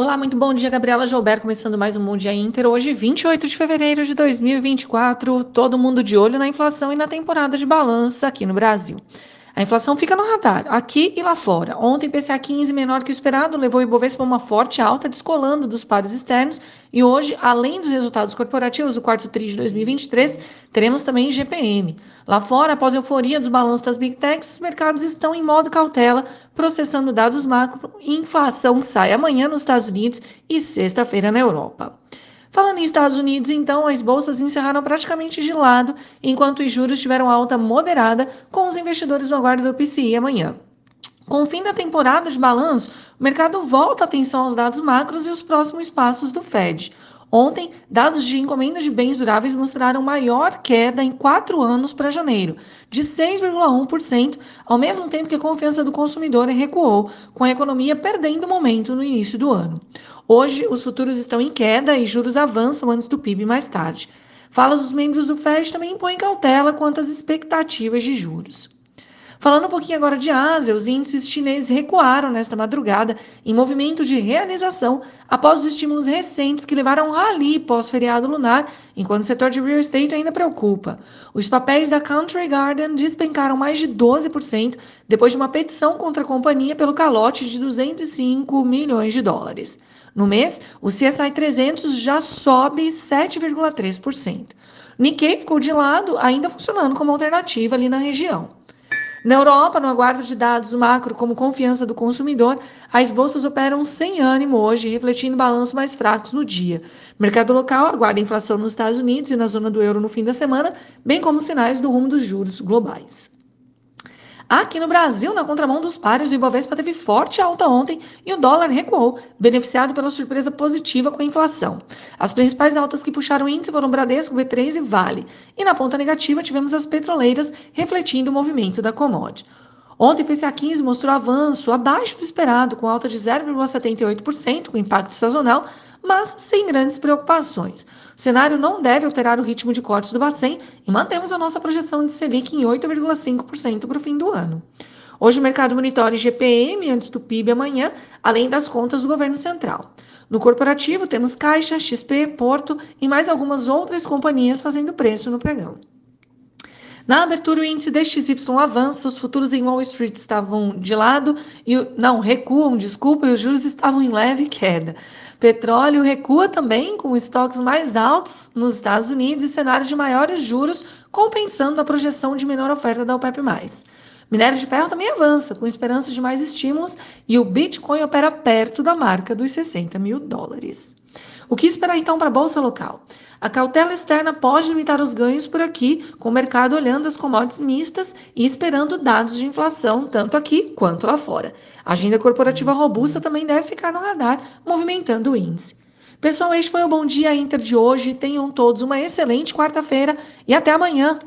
Olá, muito bom dia, Gabriela Joubert, começando mais um Dia Inter. Hoje, 28 de fevereiro de 2024, todo mundo de olho na inflação e na temporada de balanços aqui no Brasil. A inflação fica no radar, aqui e lá fora. Ontem, PCA 15 menor que o esperado levou o Ibovespa a uma forte alta, descolando dos pares externos. E hoje, além dos resultados corporativos do quarto TRI de 2023, teremos também GPM. Lá fora, após a euforia dos balanços das Big Techs, os mercados estão em modo cautela, processando dados macro inflação sai amanhã nos Estados Unidos e sexta-feira na Europa. Falando em Estados Unidos, então, as bolsas encerraram praticamente de lado, enquanto os juros tiveram alta moderada, com os investidores no aguardo do PCI amanhã. Com o fim da temporada de balanço, o mercado volta a atenção aos dados macros e os próximos passos do Fed. Ontem, dados de encomendas de bens duráveis mostraram maior queda em quatro anos para janeiro, de 6,1%, ao mesmo tempo que a confiança do consumidor recuou, com a economia perdendo momento no início do ano. Hoje, os futuros estão em queda e juros avançam antes do PIB mais tarde. Falas dos membros do FED também impõem cautela quanto às expectativas de juros. Falando um pouquinho agora de Ásia, os índices chineses recuaram nesta madrugada em movimento de realização após os estímulos recentes que levaram um rally pós-feriado lunar, enquanto o setor de real estate ainda preocupa. Os papéis da Country Garden despencaram mais de 12% depois de uma petição contra a companhia pelo calote de 205 milhões de dólares. No mês, o CSI 300 já sobe 7,3%. Nikkei ficou de lado, ainda funcionando como alternativa ali na região. Na Europa, no aguardo de dados macro como confiança do consumidor, as bolsas operam sem ânimo hoje, refletindo balanços mais fracos no dia. Mercado local aguarda inflação nos Estados Unidos e na zona do euro no fim da semana, bem como sinais do rumo dos juros globais. Aqui no Brasil, na contramão dos pares, o Ibovespa teve forte alta ontem e o dólar recuou, beneficiado pela surpresa positiva com a inflação. As principais altas que puxaram o índice foram Bradesco, B3 e Vale. E na ponta negativa tivemos as petroleiras, refletindo o movimento da commodity. Ontem, o PCA 15 mostrou avanço abaixo do esperado, com alta de 0,78%, com impacto sazonal, mas sem grandes preocupações. O cenário não deve alterar o ritmo de cortes do Bacen e mantemos a nossa projeção de Selic em 8,5% para o fim do ano. Hoje o mercado monitora IGPM antes do PIB amanhã, além das contas do governo central. No corporativo, temos Caixa, XP, Porto e mais algumas outras companhias fazendo preço no pregão. Na abertura, o índice DXY avança, os futuros em Wall Street estavam de lado, e não, recuam, desculpa, e os juros estavam em leve queda. Petróleo recua também, com estoques mais altos nos Estados Unidos e cenário de maiores juros, compensando a projeção de menor oferta da OPEP+. Minério de ferro também avança, com esperança de mais estímulos, e o Bitcoin opera perto da marca dos 60 mil dólares. O que esperar então para a bolsa local? A cautela externa pode limitar os ganhos por aqui, com o mercado olhando as commodities mistas e esperando dados de inflação, tanto aqui quanto lá fora. A agenda corporativa robusta também deve ficar no radar, movimentando o índice. Pessoal, este foi o Bom Dia Inter de hoje. Tenham todos uma excelente quarta-feira e até amanhã.